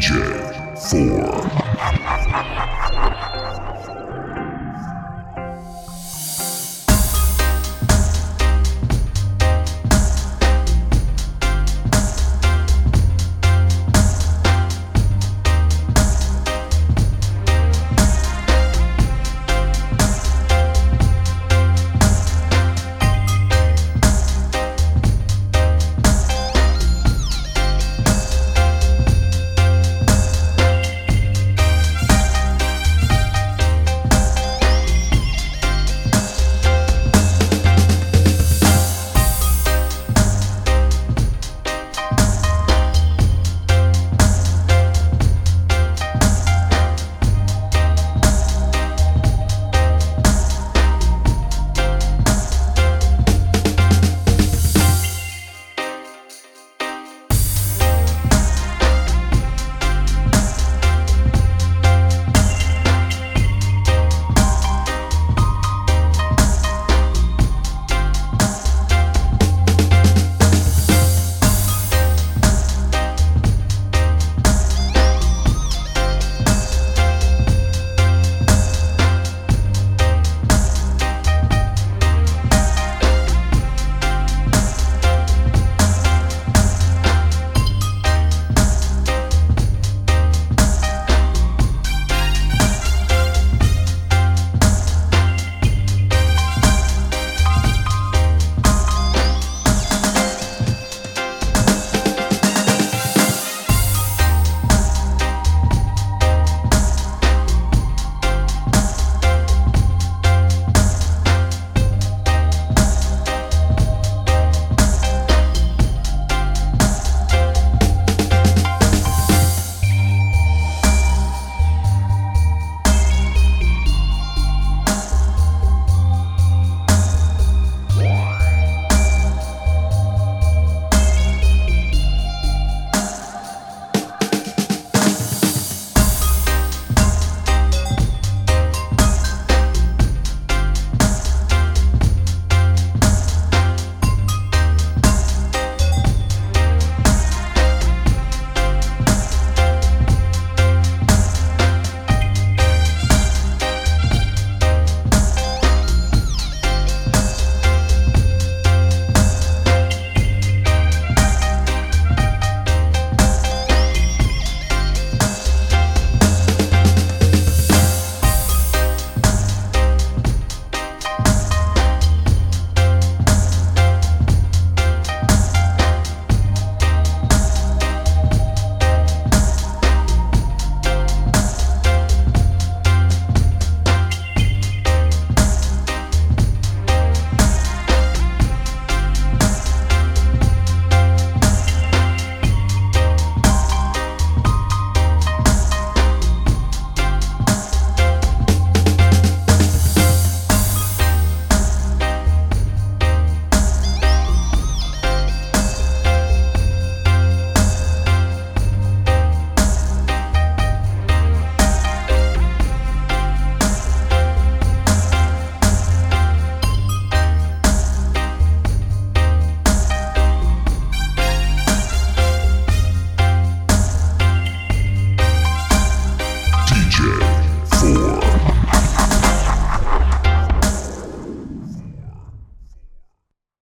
DJ 4.